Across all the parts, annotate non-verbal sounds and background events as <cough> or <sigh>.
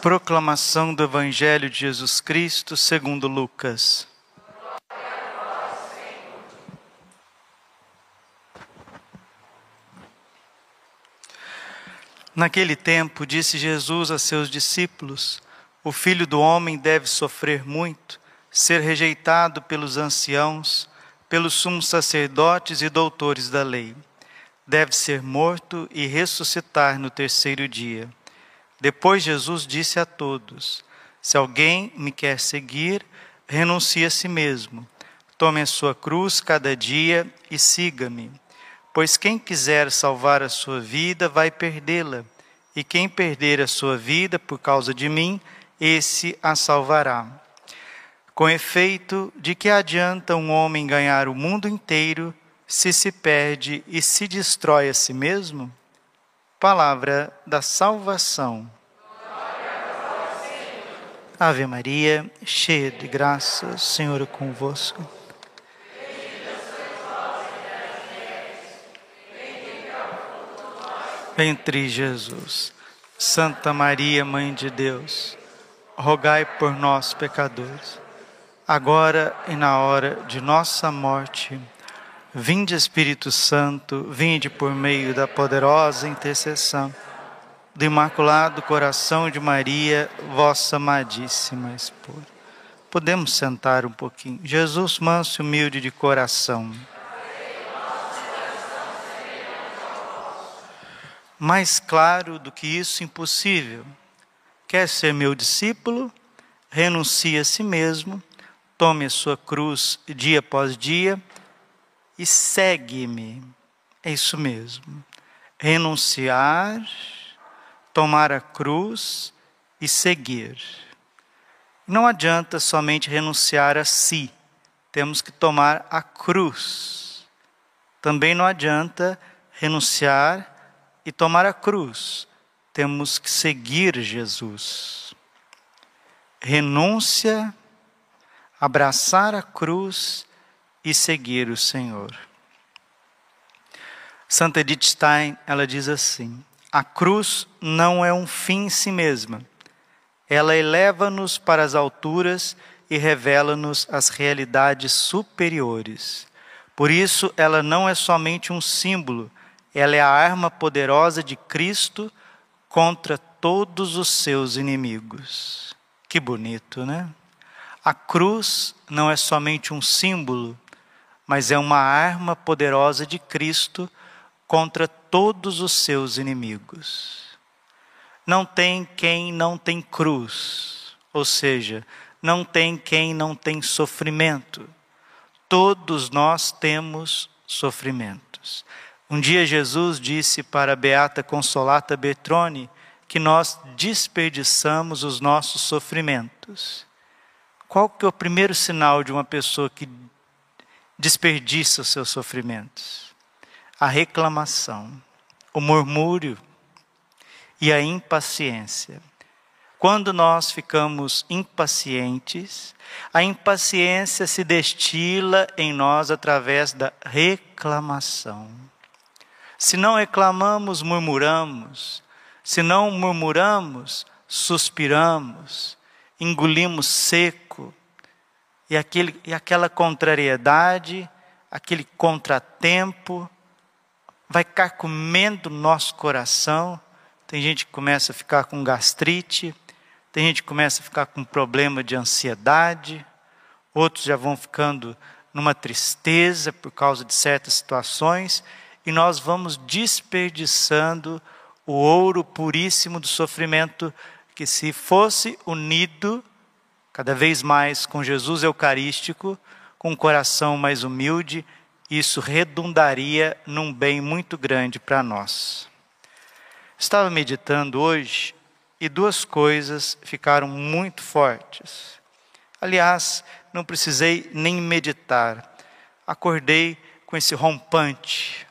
Proclamação do Evangelho de Jesus Cristo segundo Lucas. Naquele tempo, disse Jesus a seus discípulos: O filho do homem deve sofrer muito, ser rejeitado pelos anciãos, pelos sumos sacerdotes e doutores da lei. Deve ser morto e ressuscitar no terceiro dia. Depois Jesus disse a todos: Se alguém me quer seguir, renuncie a si mesmo. Tome a sua cruz cada dia e siga-me. Pois quem quiser salvar a sua vida vai perdê-la, e quem perder a sua vida por causa de mim, esse a salvará. Com efeito, de que adianta um homem ganhar o mundo inteiro se se perde e se destrói a si mesmo? Palavra da salvação. Ave Maria, cheia de graça, Senhor é convosco. Entre Jesus, Santa Maria, Mãe de Deus, rogai por nós, pecadores, agora e na hora de nossa morte. Vinde Espírito Santo, vinde por meio da poderosa intercessão do Imaculado Coração de Maria, vossa amadíssima esposa. Podemos sentar um pouquinho. Jesus, manso e humilde de coração. Mais claro do que isso, impossível. Quer ser meu discípulo? Renuncie a si mesmo, tome a sua cruz dia após dia e segue-me. É isso mesmo. Renunciar, tomar a cruz e seguir. Não adianta somente renunciar a si, temos que tomar a cruz. Também não adianta renunciar e tomar a cruz, temos que seguir Jesus. Renúncia, abraçar a cruz e seguir o Senhor. Santa Edith Stein, ela diz assim: a cruz não é um fim em si mesma. Ela eleva-nos para as alturas e revela-nos as realidades superiores. Por isso, ela não é somente um símbolo, ela é a arma poderosa de Cristo contra todos os seus inimigos. Que bonito, né? A cruz não é somente um símbolo, mas é uma arma poderosa de Cristo contra todos os seus inimigos. Não tem quem não tem cruz, ou seja, não tem quem não tem sofrimento. Todos nós temos sofrimentos. Um dia Jesus disse para a beata Consolata Bertrone que nós desperdiçamos os nossos sofrimentos. Qual que é o primeiro sinal de uma pessoa que desperdiça os seus sofrimentos? A reclamação, o murmúrio e a impaciência. Quando nós ficamos impacientes, a impaciência se destila em nós através da reclamação. Se não reclamamos, murmuramos. Se não murmuramos, suspiramos, engolimos seco, e, aquele, e aquela contrariedade, aquele contratempo, vai carcomendo nosso coração. Tem gente que começa a ficar com gastrite, tem gente que começa a ficar com problema de ansiedade, outros já vão ficando numa tristeza por causa de certas situações, e nós vamos desperdiçando o ouro puríssimo do sofrimento que se fosse unido cada vez mais com Jesus Eucarístico, com um coração mais humilde, isso redundaria num bem muito grande para nós. Estava meditando hoje e duas coisas ficaram muito fortes. Aliás, não precisei nem meditar. Acordei com esse rompante.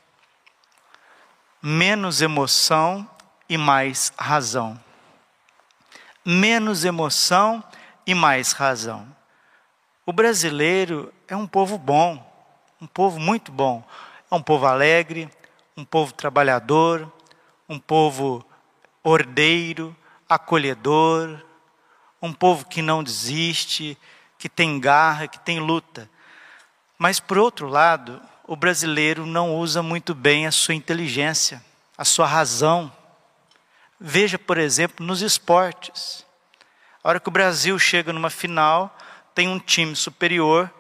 Menos emoção e mais razão. Menos emoção e mais razão. O brasileiro é um povo bom, um povo muito bom. É um povo alegre, um povo trabalhador, um povo ordeiro, acolhedor, um povo que não desiste, que tem garra, que tem luta. Mas, por outro lado, o brasileiro não usa muito bem a sua inteligência, a sua razão. Veja, por exemplo, nos esportes. A hora que o Brasil chega numa final, tem um time superior,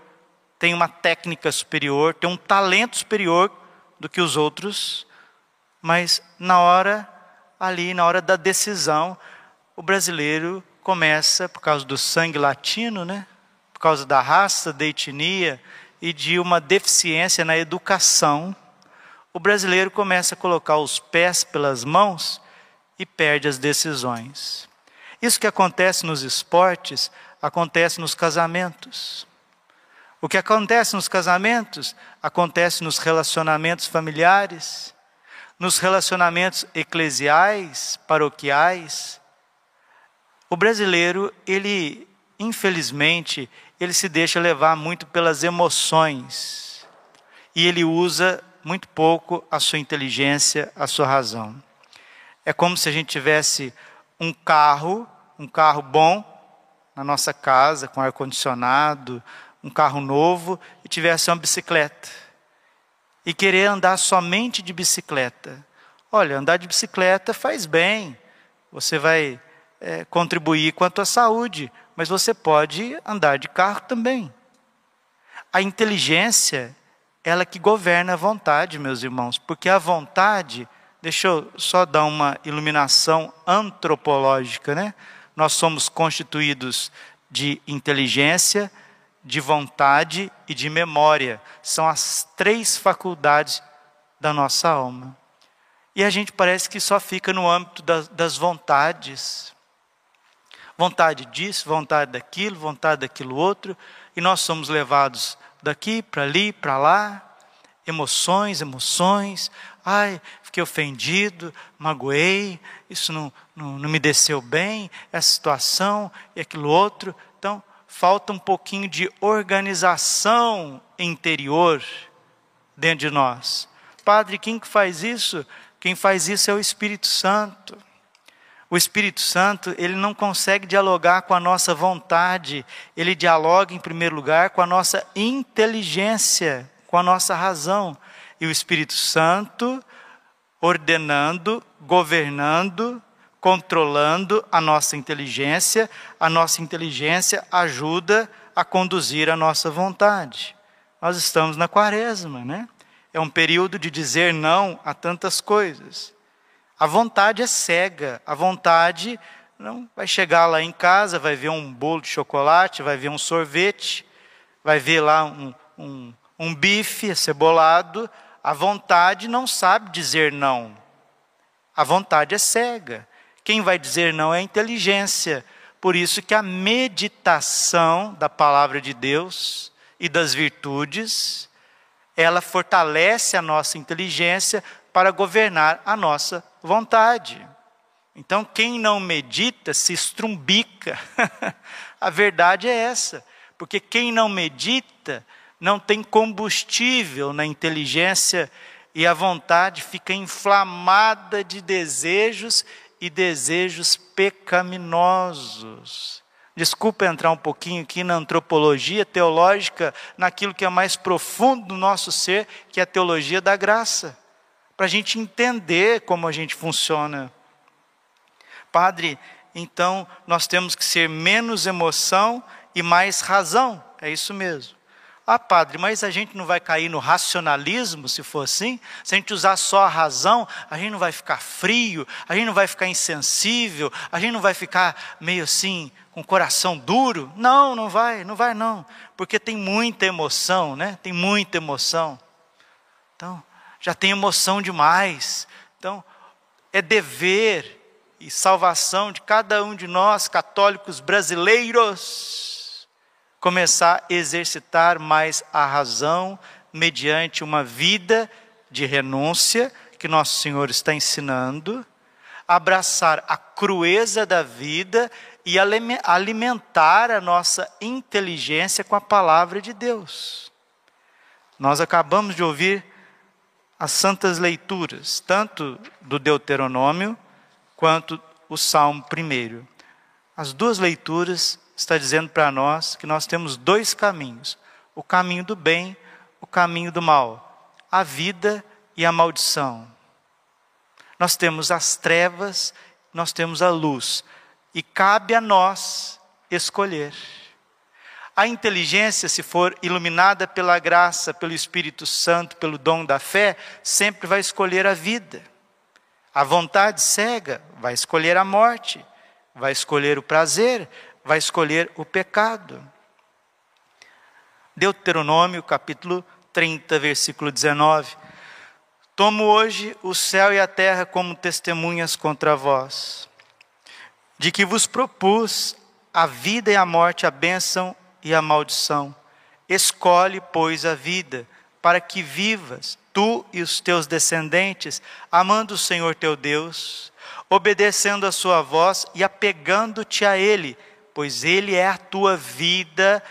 tem uma técnica superior, tem um talento superior do que os outros, mas na hora ali, na hora da decisão, o brasileiro começa, por causa do sangue latino, né? por causa da raça, da etnia e de uma deficiência na educação, o brasileiro começa a colocar os pés pelas mãos e perde as decisões. Isso que acontece nos esportes, acontece nos casamentos. O que acontece nos casamentos, acontece nos relacionamentos familiares, nos relacionamentos eclesiais, paroquiais. O brasileiro, ele, infelizmente, ele se deixa levar muito pelas emoções e ele usa muito pouco a sua inteligência, a sua razão. É como se a gente tivesse um carro, um carro bom na nossa casa, com ar condicionado, um carro novo e tivesse uma bicicleta. E querer andar somente de bicicleta. Olha, andar de bicicleta faz bem. Você vai é, contribuir com a tua saúde, mas você pode andar de carro também. A inteligência, ela que governa a vontade, meus irmãos, porque a vontade, deixa eu só dar uma iluminação antropológica, né? Nós somos constituídos de inteligência, de vontade e de memória. São as três faculdades da nossa alma. E a gente parece que só fica no âmbito das, das vontades vontade disso, vontade daquilo, vontade daquilo outro, e nós somos levados daqui para ali, para lá, emoções, emoções, ai, fiquei ofendido, magoei, isso não, não, não me desceu bem, essa situação e aquilo outro. Então, falta um pouquinho de organização interior dentro de nós. Padre, quem que faz isso? Quem faz isso é o Espírito Santo. O Espírito Santo, ele não consegue dialogar com a nossa vontade, ele dialoga em primeiro lugar com a nossa inteligência, com a nossa razão. E o Espírito Santo ordenando, governando, controlando a nossa inteligência, a nossa inteligência ajuda a conduzir a nossa vontade. Nós estamos na quaresma, né? É um período de dizer não a tantas coisas. A vontade é cega. A vontade não vai chegar lá em casa, vai ver um bolo de chocolate, vai ver um sorvete, vai ver lá um, um, um bife cebolado. A vontade não sabe dizer não. A vontade é cega. Quem vai dizer não é a inteligência. Por isso que a meditação da palavra de Deus e das virtudes, ela fortalece a nossa inteligência para governar a nossa vontade. Então, quem não medita se estrumbica. <laughs> a verdade é essa. Porque quem não medita não tem combustível na inteligência e a vontade fica inflamada de desejos e desejos pecaminosos. Desculpa entrar um pouquinho aqui na antropologia teológica, naquilo que é mais profundo do nosso ser, que é a teologia da graça para a gente entender como a gente funciona. Padre, então nós temos que ser menos emoção e mais razão, é isso mesmo. Ah, padre, mas a gente não vai cair no racionalismo se for assim? Se a gente usar só a razão, a gente não vai ficar frio, a gente não vai ficar insensível, a gente não vai ficar meio assim, com o coração duro? Não, não vai, não vai não. Porque tem muita emoção, né? Tem muita emoção. Então, já tem emoção demais. Então, é dever e salvação de cada um de nós, católicos brasileiros, começar a exercitar mais a razão mediante uma vida de renúncia que nosso Senhor está ensinando, abraçar a crueza da vida e alimentar a nossa inteligência com a palavra de Deus. Nós acabamos de ouvir as santas leituras, tanto do Deuteronômio quanto o Salmo primeiro. As duas leituras está dizendo para nós que nós temos dois caminhos: o caminho do bem, o caminho do mal, a vida e a maldição. Nós temos as trevas, nós temos a luz, e cabe a nós escolher. A inteligência, se for iluminada pela graça, pelo Espírito Santo, pelo dom da fé, sempre vai escolher a vida. A vontade cega vai escolher a morte, vai escolher o prazer, vai escolher o pecado. Deuteronômio, capítulo 30, versículo 19. Tomo hoje o céu e a terra como testemunhas contra vós, de que vos propus a vida e a morte, a bênção e a maldição. Escolhe, pois, a vida, para que vivas, tu e os teus descendentes, amando o Senhor teu Deus, obedecendo a sua voz e apegando-te a Ele, pois Ele é a tua vida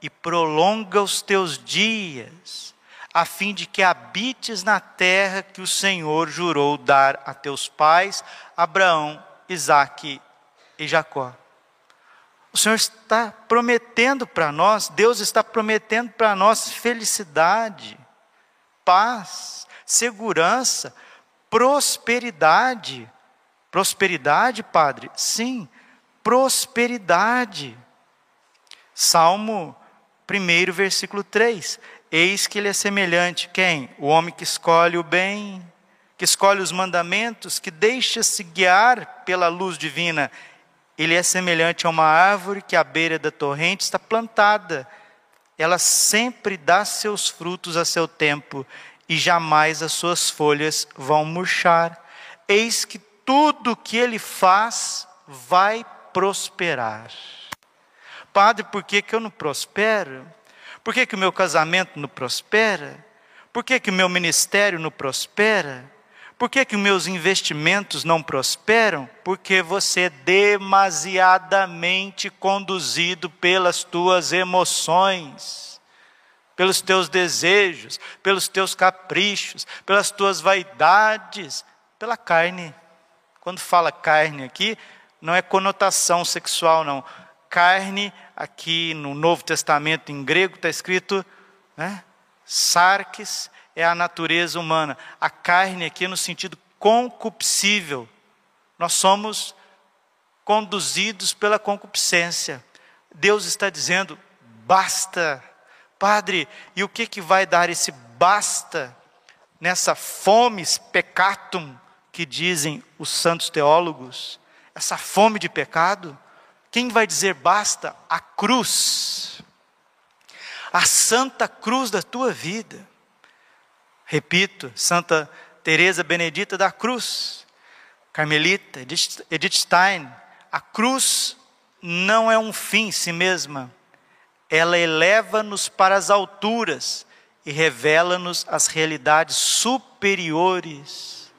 e prolonga os teus dias, a fim de que habites na terra que o Senhor jurou dar a teus pais, Abraão, Isaque e Jacó. O Senhor está prometendo para nós, Deus está prometendo para nós felicidade, paz, segurança, prosperidade. Prosperidade, Padre? Sim, prosperidade. Salmo 1, versículo 3. Eis que ele é semelhante, quem? O homem que escolhe o bem, que escolhe os mandamentos, que deixa-se guiar pela luz divina ele é semelhante a uma árvore que à beira da torrente está plantada. Ela sempre dá seus frutos a seu tempo e jamais as suas folhas vão murchar. Eis que tudo que ele faz vai prosperar. Padre, por que, que eu não prospero? Por que, que o meu casamento não prospera? Por que, que o meu ministério não prospera? Por que, que meus investimentos não prosperam? Porque você é demasiadamente conduzido pelas tuas emoções, pelos teus desejos, pelos teus caprichos, pelas tuas vaidades, pela carne. Quando fala carne aqui, não é conotação sexual, não. Carne, aqui no Novo Testamento em grego está escrito, né? Sarques é a natureza humana. A carne aqui no sentido concupiscível. Nós somos conduzidos pela concupiscência. Deus está dizendo: basta. Padre, e o que, que vai dar esse basta nessa fome pecatum que dizem os santos teólogos? Essa fome de pecado? Quem vai dizer basta? A cruz. A santa cruz da tua vida. Repito, Santa Teresa Benedita da Cruz, Carmelita, Edith Stein, a cruz não é um fim em si mesma, ela eleva-nos para as alturas e revela-nos as realidades superiores.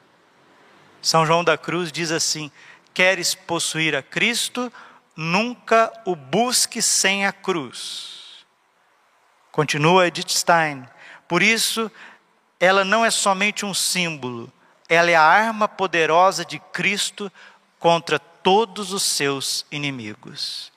São João da Cruz diz assim: Queres possuir a Cristo, nunca o busque sem a cruz. Continua Edith Stein. Por isso, ela não é somente um símbolo, ela é a arma poderosa de Cristo contra todos os seus inimigos.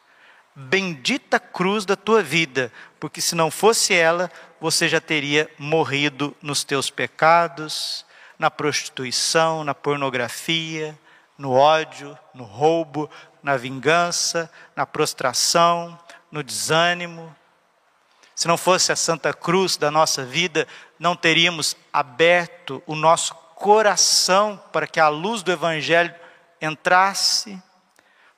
Bendita cruz da tua vida, porque se não fosse ela, você já teria morrido nos teus pecados, na prostituição, na pornografia, no ódio, no roubo, na vingança, na prostração, no desânimo, se não fosse a Santa Cruz da nossa vida, não teríamos aberto o nosso coração para que a luz do Evangelho entrasse.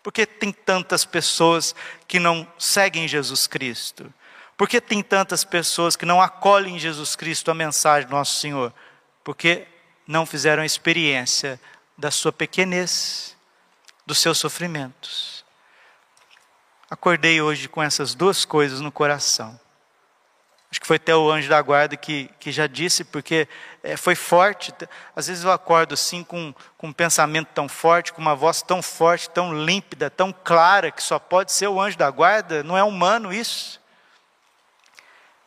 Porque tem tantas pessoas que não seguem Jesus Cristo? Porque tem tantas pessoas que não acolhem em Jesus Cristo a mensagem do nosso Senhor? Porque não fizeram experiência da sua pequenez, dos seus sofrimentos. Acordei hoje com essas duas coisas no coração. Acho que foi até o anjo da guarda que, que já disse, porque é, foi forte. Às vezes eu acordo assim com, com um pensamento tão forte, com uma voz tão forte, tão límpida, tão clara, que só pode ser o anjo da guarda, não é humano isso.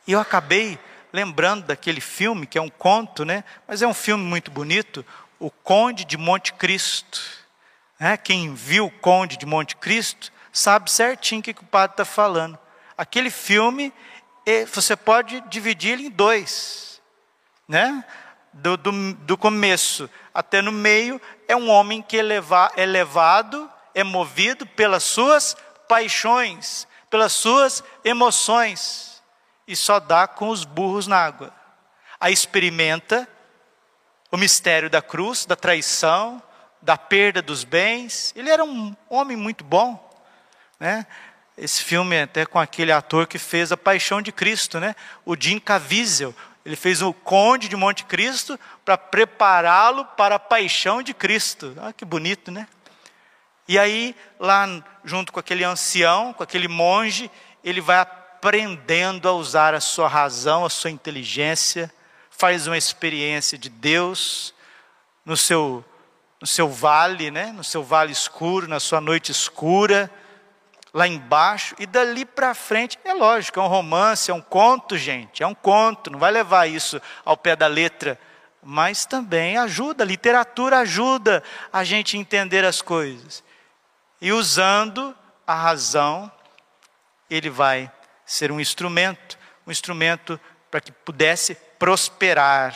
E eu acabei lembrando daquele filme, que é um conto, né? mas é um filme muito bonito, O Conde de Monte Cristo. É, quem viu o Conde de Monte Cristo sabe certinho o que, que o padre está falando. Aquele filme, você pode dividir ele em dois. Né? Do, do, do começo até no meio, é um homem que é, é levado, é movido pelas suas paixões, pelas suas emoções, e só dá com os burros na água. Aí experimenta o mistério da cruz, da traição, da perda dos bens. Ele era um homem muito bom, né? Esse filme é até com aquele ator que fez a Paixão de Cristo, né? O Jim Caviezel. Ele fez o Conde de Monte Cristo para prepará-lo para a Paixão de Cristo. Ah, que bonito, né? E aí, lá junto com aquele ancião, com aquele monge, ele vai aprendendo a usar a sua razão, a sua inteligência, faz uma experiência de Deus no seu, no seu vale, né? no seu vale escuro, na sua noite escura, lá embaixo, e dali para frente, é lógico, é um romance, é um conto, gente, é um conto, não vai levar isso ao pé da letra, mas também ajuda, a literatura ajuda a gente entender as coisas. E usando a razão, ele vai ser um instrumento, um instrumento para que pudesse prosperar.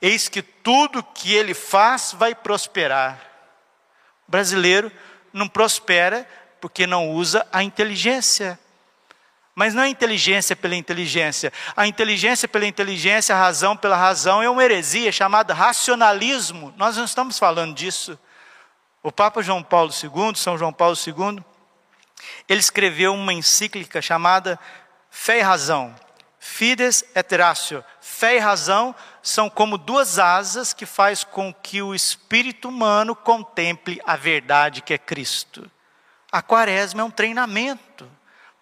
Eis que tudo que ele faz vai prosperar. O brasileiro não prospera porque não usa a inteligência. Mas não é inteligência pela inteligência. A inteligência pela inteligência, a razão pela razão é uma heresia chamada racionalismo. Nós não estamos falando disso. O Papa João Paulo II, São João Paulo II, ele escreveu uma encíclica chamada Fé e Razão. Fides et ratio. Fé e razão são como duas asas que faz com que o espírito humano contemple a verdade que é Cristo. A quaresma é um treinamento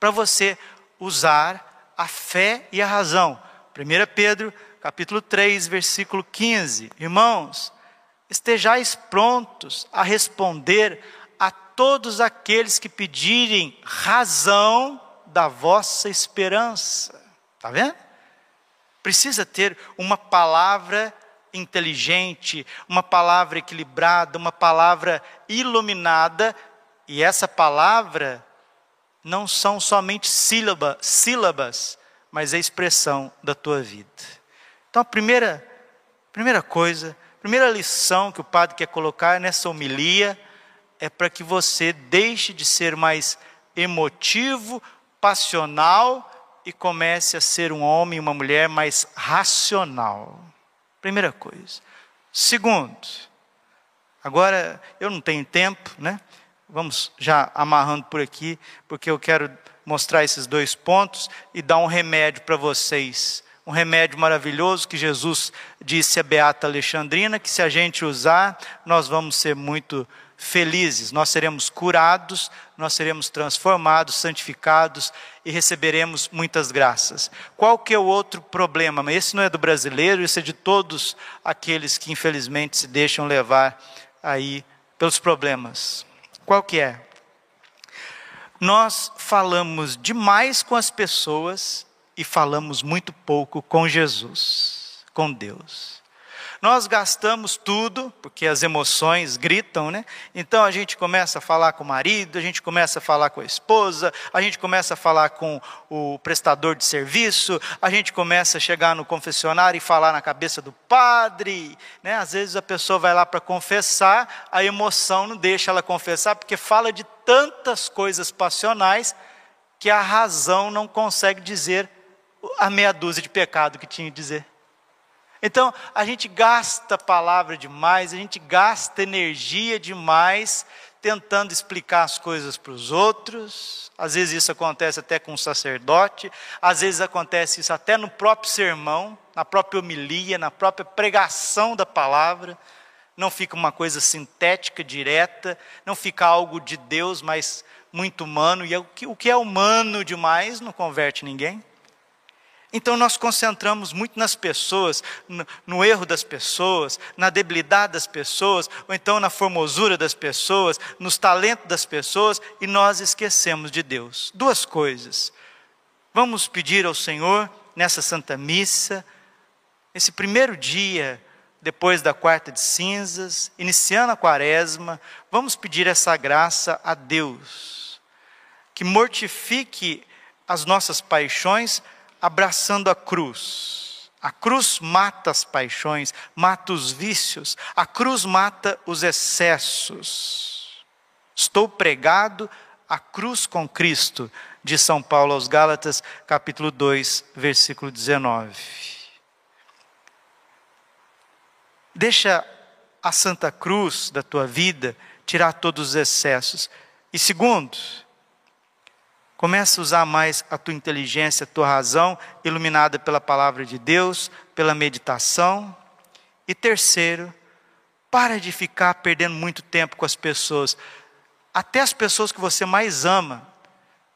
para você usar a fé e a razão. 1 Pedro, capítulo 3, versículo 15. Irmãos, estejais prontos a responder a todos aqueles que pedirem razão da vossa esperança. Está vendo? Precisa ter uma palavra inteligente, uma palavra equilibrada, uma palavra iluminada, e essa palavra não são somente sílaba, sílabas, mas é a expressão da tua vida. Então a primeira, primeira coisa primeira lição que o padre quer colocar nessa homilia é para que você deixe de ser mais emotivo, passional e comece a ser um homem e uma mulher mais racional. Primeira coisa. Segundo, agora eu não tenho tempo, né? Vamos já amarrando por aqui, porque eu quero mostrar esses dois pontos e dar um remédio para vocês um remédio maravilhoso que Jesus disse a Beata Alexandrina, que se a gente usar, nós vamos ser muito felizes, nós seremos curados, nós seremos transformados, santificados e receberemos muitas graças. Qual que é o outro problema? Esse não é do brasileiro, esse é de todos aqueles que infelizmente se deixam levar aí pelos problemas. Qual que é? Nós falamos demais com as pessoas e falamos muito pouco com Jesus, com Deus. Nós gastamos tudo, porque as emoções gritam, né? Então a gente começa a falar com o marido, a gente começa a falar com a esposa, a gente começa a falar com o prestador de serviço, a gente começa a chegar no confessionário e falar na cabeça do padre, né? Às vezes a pessoa vai lá para confessar, a emoção não deixa ela confessar, porque fala de tantas coisas passionais que a razão não consegue dizer a meia dúzia de pecado que tinha que dizer. Então, a gente gasta palavra demais, a gente gasta energia demais tentando explicar as coisas para os outros. Às vezes isso acontece até com o sacerdote, às vezes acontece isso até no próprio sermão, na própria homilia, na própria pregação da palavra. Não fica uma coisa sintética, direta, não fica algo de Deus, mas muito humano. E o que é humano demais não converte ninguém. Então nós concentramos muito nas pessoas, no, no, erro das pessoas, na debilidade das pessoas, ou então na formosura das pessoas, nos talentos das pessoas, e nós esquecemos de Deus. Duas coisas. Vamos pedir ao Senhor, nessa Santa Missa, esse primeiro dia depois da quarta de cinzas, iniciando a quaresma, vamos pedir essa graça a Deus, que mortifique as nossas paixões abraçando a cruz. A cruz mata as paixões, mata os vícios, a cruz mata os excessos. Estou pregado a cruz com Cristo, de São Paulo aos Gálatas, capítulo 2, versículo 19. Deixa a Santa Cruz da tua vida tirar todos os excessos. E segundo, começa a usar mais a tua inteligência, a tua razão, iluminada pela palavra de Deus, pela meditação. E terceiro, para de ficar perdendo muito tempo com as pessoas, até as pessoas que você mais ama.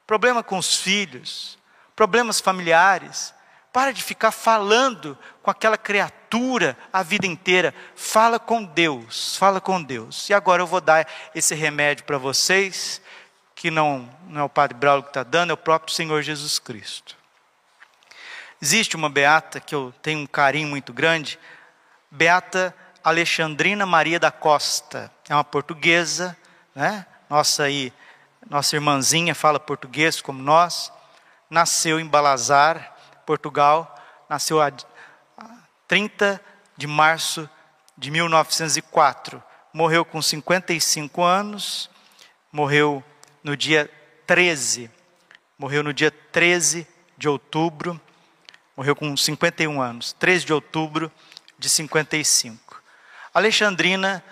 Problema com os filhos, problemas familiares, para de ficar falando com aquela criatura a vida inteira. Fala com Deus, fala com Deus. E agora eu vou dar esse remédio para vocês, que não, não é o Padre Braulio que está dando, é o próprio Senhor Jesus Cristo. Existe uma beata que eu tenho um carinho muito grande, Beata Alexandrina Maria da Costa. É uma portuguesa, né? Nossa aí, nossa irmãzinha fala português como nós. Nasceu em Balazar, Portugal, nasceu a 30 de março de 1904. Morreu com 55 anos, morreu no dia 13, morreu no dia 13 de outubro, morreu com 51 anos, 13 de outubro de 55. Alexandrina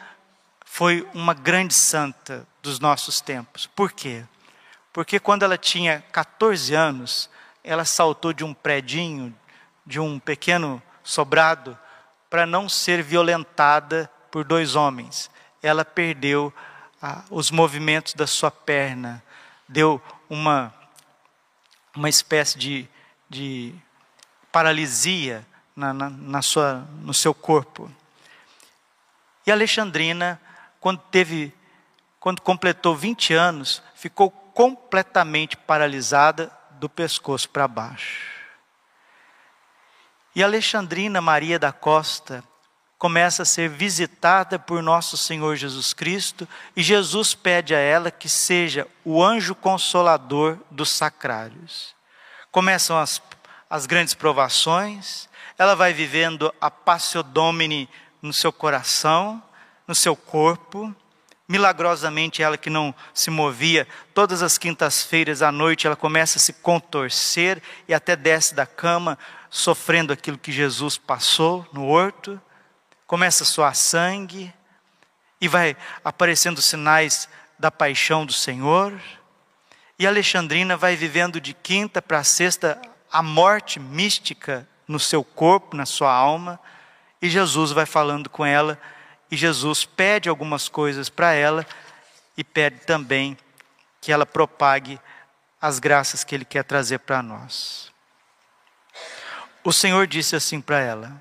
foi uma grande santa dos nossos tempos. Por quê? Porque quando ela tinha 14 anos, ela saltou de um predinho, de um pequeno sobrado, para não ser violentada por dois homens. Ela perdeu os movimentos da sua perna, deu uma, uma espécie de, de paralisia na, na, na sua, no seu corpo. E Alexandrina, quando teve, quando completou 20 anos, ficou completamente paralisada do pescoço para baixo. E Alexandrina Maria da Costa começa a ser visitada por nosso Senhor Jesus Cristo e Jesus pede a ela que seja o anjo consolador dos sacrários. Começam as, as grandes provações, ela vai vivendo a Passio Domini no seu coração, no seu corpo, Milagrosamente, ela que não se movia, todas as quintas-feiras à noite, ela começa a se contorcer e até desce da cama, sofrendo aquilo que Jesus passou no horto. Começa a suar sangue e vai aparecendo sinais da paixão do Senhor. E Alexandrina vai vivendo de quinta para sexta a morte mística no seu corpo, na sua alma, e Jesus vai falando com ela e Jesus pede algumas coisas para ela e pede também que ela propague as graças que Ele quer trazer para nós. O Senhor disse assim para ela: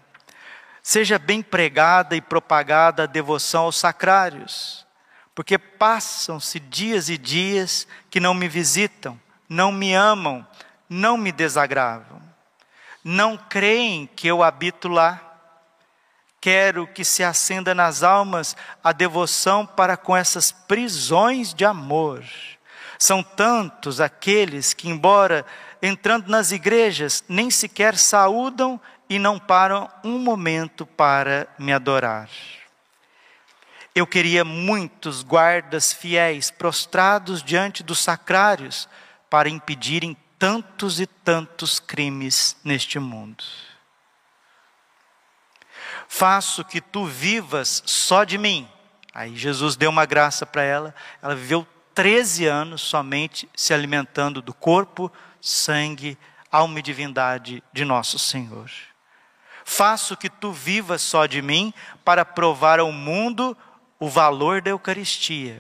Seja bem pregada e propagada a devoção aos sacrários, porque passam-se dias e dias que não me visitam, não me amam, não me desagravam, não creem que eu habito lá quero que se acenda nas almas a devoção para com essas prisões de amor. São tantos aqueles que, embora entrando nas igrejas, nem sequer saúdam e não param um momento para me adorar. Eu queria muitos guardas fiéis prostrados diante dos sacrários para impedirem tantos e tantos crimes neste mundo. Faço que tu vivas só de mim. Aí Jesus deu uma graça para ela. Ela viveu 13 anos somente se alimentando do corpo, sangue, alma e divindade de nosso Senhor. Faço que tu vivas só de mim para provar ao mundo o valor da Eucaristia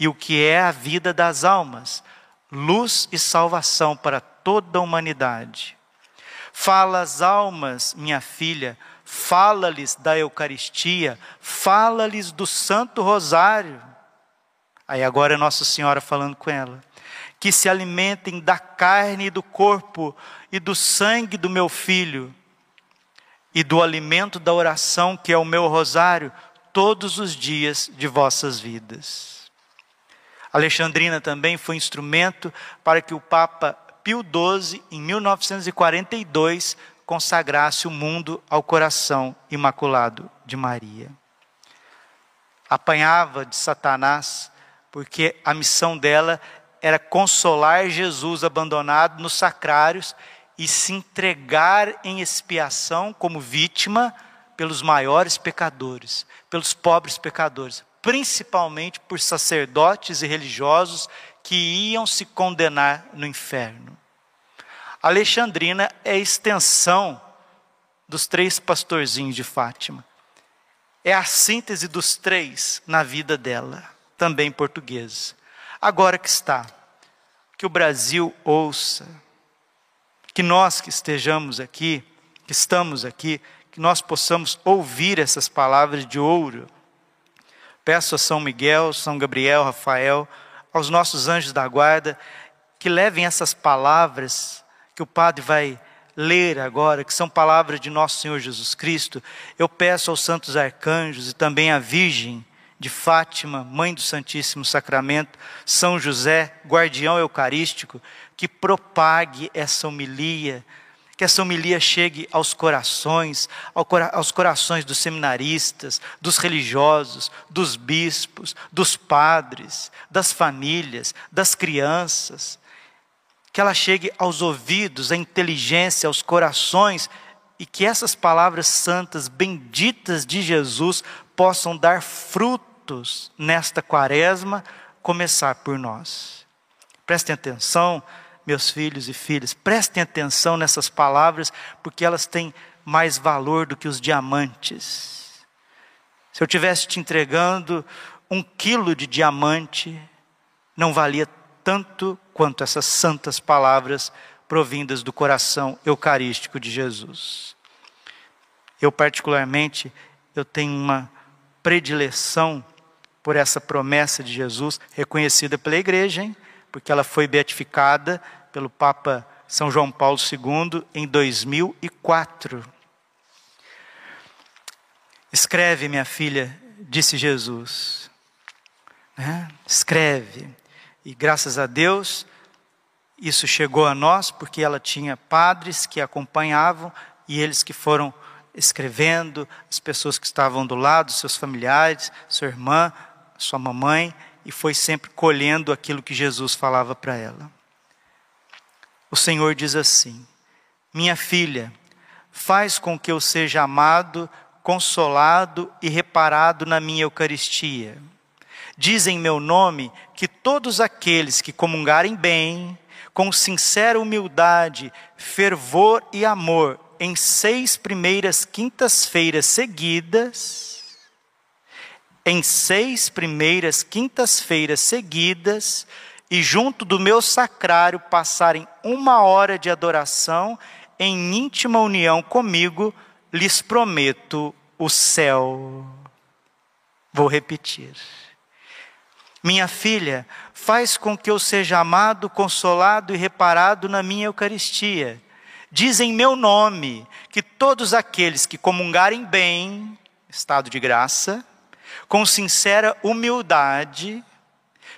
e o que é a vida das almas, luz e salvação para toda a humanidade. Fala às almas, minha filha, fala-lhes da Eucaristia, fala-lhes do Santo Rosário. Aí agora é Nossa Senhora falando com ela. Que se alimentem da carne e do corpo e do sangue do meu filho. E do alimento da oração, que é o meu rosário, todos os dias de vossas vidas. Alexandrina também foi instrumento para que o Papa Pio XII, em 1942, consagrasse o mundo ao coração imaculado de Maria. Apanhava de Satanás, porque a missão dela era consolar Jesus abandonado nos sacrários e se entregar em expiação como vítima pelos maiores pecadores, pelos pobres pecadores, principalmente por sacerdotes e religiosos que iam se condenar no inferno. Alexandrina é a extensão dos três pastorzinhos de Fátima. É a síntese dos três na vida dela, também portuguesa. Agora que está, que o Brasil ouça, que nós que estejamos aqui, que estamos aqui, que nós possamos ouvir essas palavras de ouro. Peço a São Miguel, São Gabriel, Rafael, aos nossos anjos da guarda, que levem essas palavras que o Padre vai ler agora, que são palavras de nosso Senhor Jesus Cristo. Eu peço aos santos arcanjos e também à Virgem de Fátima, Mãe do Santíssimo Sacramento, São José, guardião eucarístico, que propague essa homilia, que essa homilia chegue aos corações, aos corações dos seminaristas, dos religiosos, dos bispos, dos padres, das famílias, das crianças, que ela chegue aos ouvidos, à inteligência, aos corações, e que essas palavras santas, benditas de Jesus, possam dar frutos nesta quaresma, começar por nós. Prestem atenção meus filhos e filhas, prestem atenção nessas palavras, porque elas têm mais valor do que os diamantes. Se eu tivesse te entregando um quilo de diamante, não valia tanto quanto essas santas palavras provindas do coração eucarístico de Jesus. Eu particularmente, eu tenho uma predileção por essa promessa de Jesus, reconhecida pela igreja, hein? Porque ela foi beatificada pelo Papa São João Paulo II em 2004. Escreve, minha filha, disse Jesus. Né? Escreve. E graças a Deus, isso chegou a nós, porque ela tinha padres que acompanhavam e eles que foram escrevendo, as pessoas que estavam do lado, seus familiares, sua irmã, sua mamãe, e foi sempre colhendo aquilo que Jesus falava para ela. O Senhor diz assim: Minha filha, faz com que eu seja amado, consolado e reparado na minha Eucaristia. Diz em meu nome que todos aqueles que comungarem bem, com sincera humildade, fervor e amor, em seis primeiras quintas-feiras seguidas, em seis primeiras quintas-feiras seguidas e junto do meu sacrário passarem uma hora de adoração em íntima união comigo, lhes prometo o céu. Vou repetir. Minha filha, faz com que eu seja amado, consolado e reparado na minha Eucaristia. Diz em meu nome que todos aqueles que comungarem bem, estado de graça, com sincera humildade,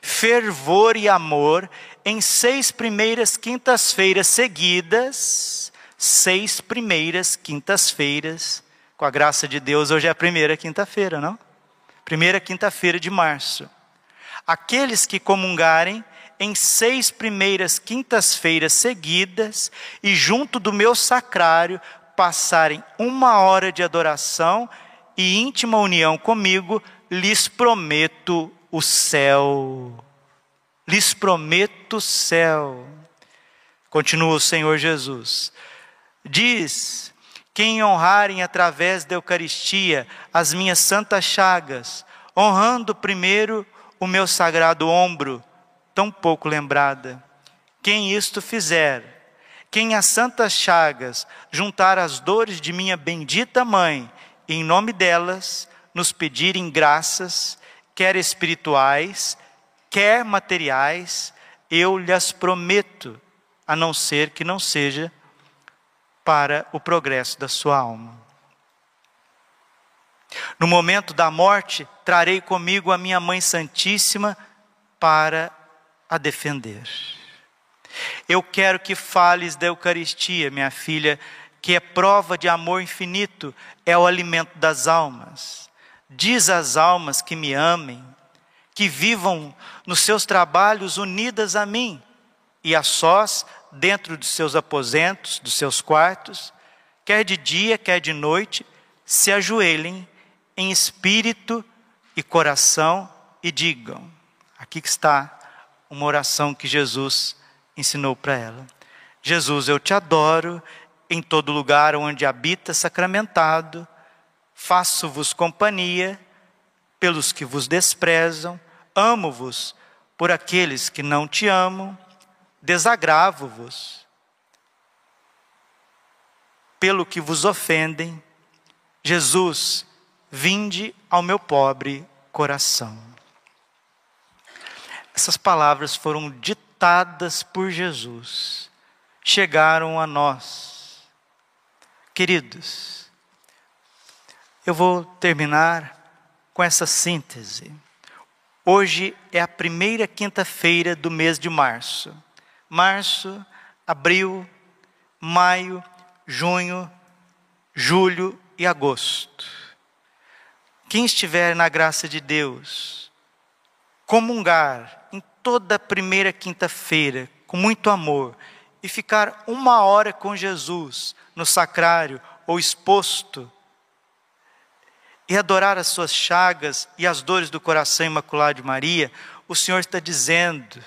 fervor e amor, em seis primeiras quintas-feiras seguidas, seis primeiras quintas-feiras, com a graça de Deus, hoje é a primeira quinta-feira, não? Primeira quinta-feira de março. Aqueles que comungarem em seis primeiras quintas-feiras seguidas e junto do meu sacrário passarem uma hora de adoração e íntima união comigo, lhes prometo o céu. Lhes prometo o céu. Continua o Senhor Jesus. Diz: quem honrarem através da Eucaristia as minhas santas chagas, honrando primeiro o meu sagrado ombro, tão pouco lembrada. Quem isto fizer, quem as santas chagas juntar as dores de minha bendita mãe, em nome delas, nos pedirem graças, quer espirituais, quer materiais, eu lhes prometo, a não ser que não seja para o progresso da sua alma. No momento da morte, trarei comigo a minha Mãe Santíssima para a defender. Eu quero que fales da Eucaristia, minha filha, que é prova de amor infinito, é o alimento das almas. Diz às almas que me amem, que vivam nos seus trabalhos unidas a mim e a sós, dentro dos seus aposentos, dos seus quartos, quer de dia, quer de noite, se ajoelhem em espírito e coração e digam: aqui está uma oração que Jesus ensinou para ela. Jesus, eu te adoro em todo lugar onde habita sacramentado, faço-vos companhia pelos que vos desprezam, amo-vos por aqueles que não te amam, desagravo-vos pelo que vos ofendem. Jesus, vinde ao meu pobre coração. Essas palavras foram ditadas por Jesus, chegaram a nós. Queridos, eu vou terminar com essa síntese. Hoje é a primeira quinta-feira do mês de março março, abril, maio, junho, julho e agosto. Quem estiver na graça de Deus, comungar em toda primeira quinta-feira, com muito amor, e ficar uma hora com Jesus no sacrário ou exposto, e adorar as suas chagas e as dores do coração imaculado de Maria, o Senhor está dizendo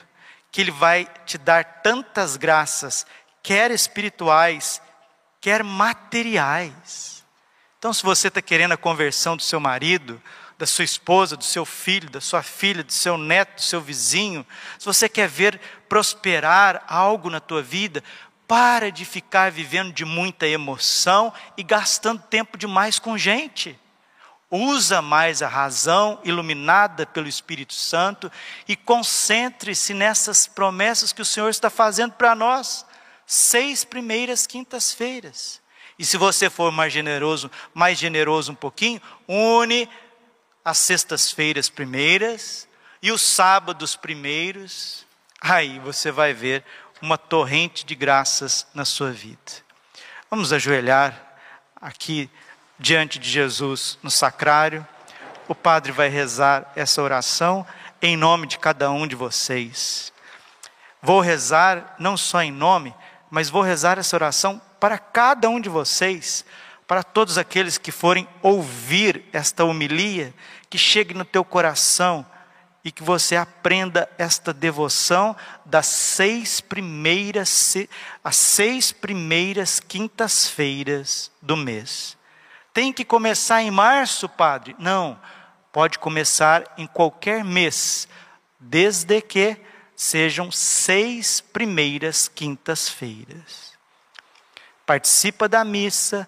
que Ele vai te dar tantas graças, quer espirituais, quer materiais. Então, se você está querendo a conversão do seu marido, da sua esposa, do seu filho, da sua filha, do seu neto, do seu vizinho, se você quer ver prosperar algo na tua vida, para de ficar vivendo de muita emoção e gastando tempo demais com gente usa mais a razão iluminada pelo Espírito Santo e concentre-se nessas promessas que o Senhor está fazendo para nós. Seis primeiras quintas-feiras. E se você for mais generoso, mais generoso um pouquinho, une as sextas-feiras primeiras e os sábados primeiros. Aí você vai ver uma torrente de graças na sua vida. Vamos ajoelhar aqui diante de Jesus no sacrário. O padre vai rezar essa oração em nome de cada um de vocês. Vou rezar não só em nome, mas vou rezar essa oração para cada um de vocês, para todos aqueles que forem ouvir esta homilia, que chegue no teu coração e que você aprenda esta devoção das seis primeiras, as seis primeiras quintas-feiras do mês. Tem que começar em março, padre? Não, pode começar em qualquer mês, desde que sejam seis primeiras quintas-feiras. Participa da missa,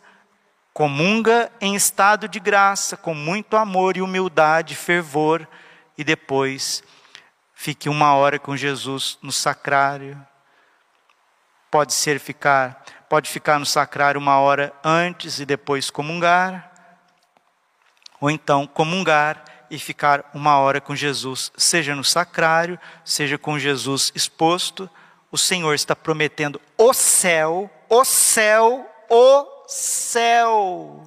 comunga em estado de graça, com muito amor e humildade, fervor, e depois fique uma hora com Jesus no sacrário. Pode ser ficar pode ficar no sacrário uma hora antes e depois comungar, ou então comungar e ficar uma hora com Jesus, seja no sacrário, seja com Jesus exposto. O Senhor está prometendo o céu, o céu, o céu.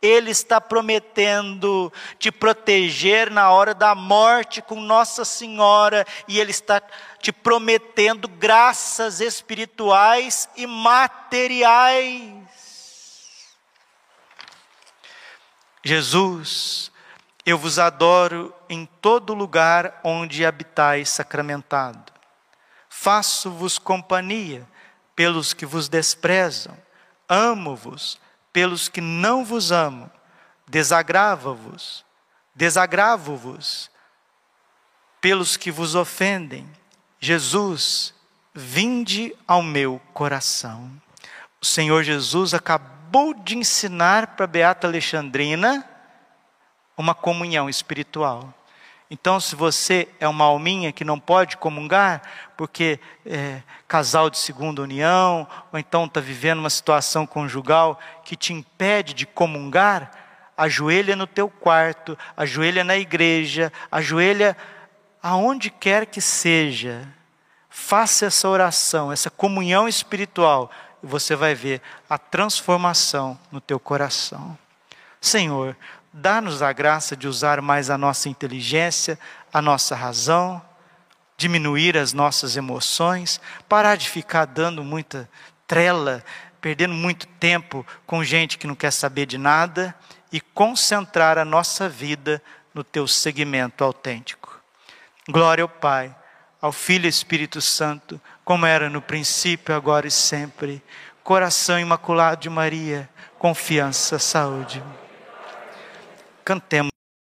Ele está prometendo te proteger na hora da morte com Nossa Senhora, e Ele está te prometendo graças espirituais e materiais. Jesus, eu vos adoro em todo lugar onde habitais sacramentado. Faço-vos companhia pelos que vos desprezam. Amo-vos pelos que não vos amam, desagrava-vos, desagravo-vos pelos que vos ofendem. Jesus, vinde ao meu coração. O Senhor Jesus acabou de ensinar para Beata Alexandrina uma comunhão espiritual. Então, se você é uma alminha que não pode comungar, porque é casal de segunda união, ou então está vivendo uma situação conjugal que te impede de comungar, ajoelha no teu quarto, ajoelha na igreja, ajoelha aonde quer que seja. Faça essa oração, essa comunhão espiritual, e você vai ver a transformação no teu coração. Senhor, dá-nos a graça de usar mais a nossa inteligência, a nossa razão, diminuir as nossas emoções, parar de ficar dando muita trela, perdendo muito tempo com gente que não quer saber de nada e concentrar a nossa vida no teu segmento autêntico. Glória ao Pai, ao Filho e Espírito Santo, como era no princípio, agora e sempre. Coração imaculado de Maria, confiança, saúde cantemos.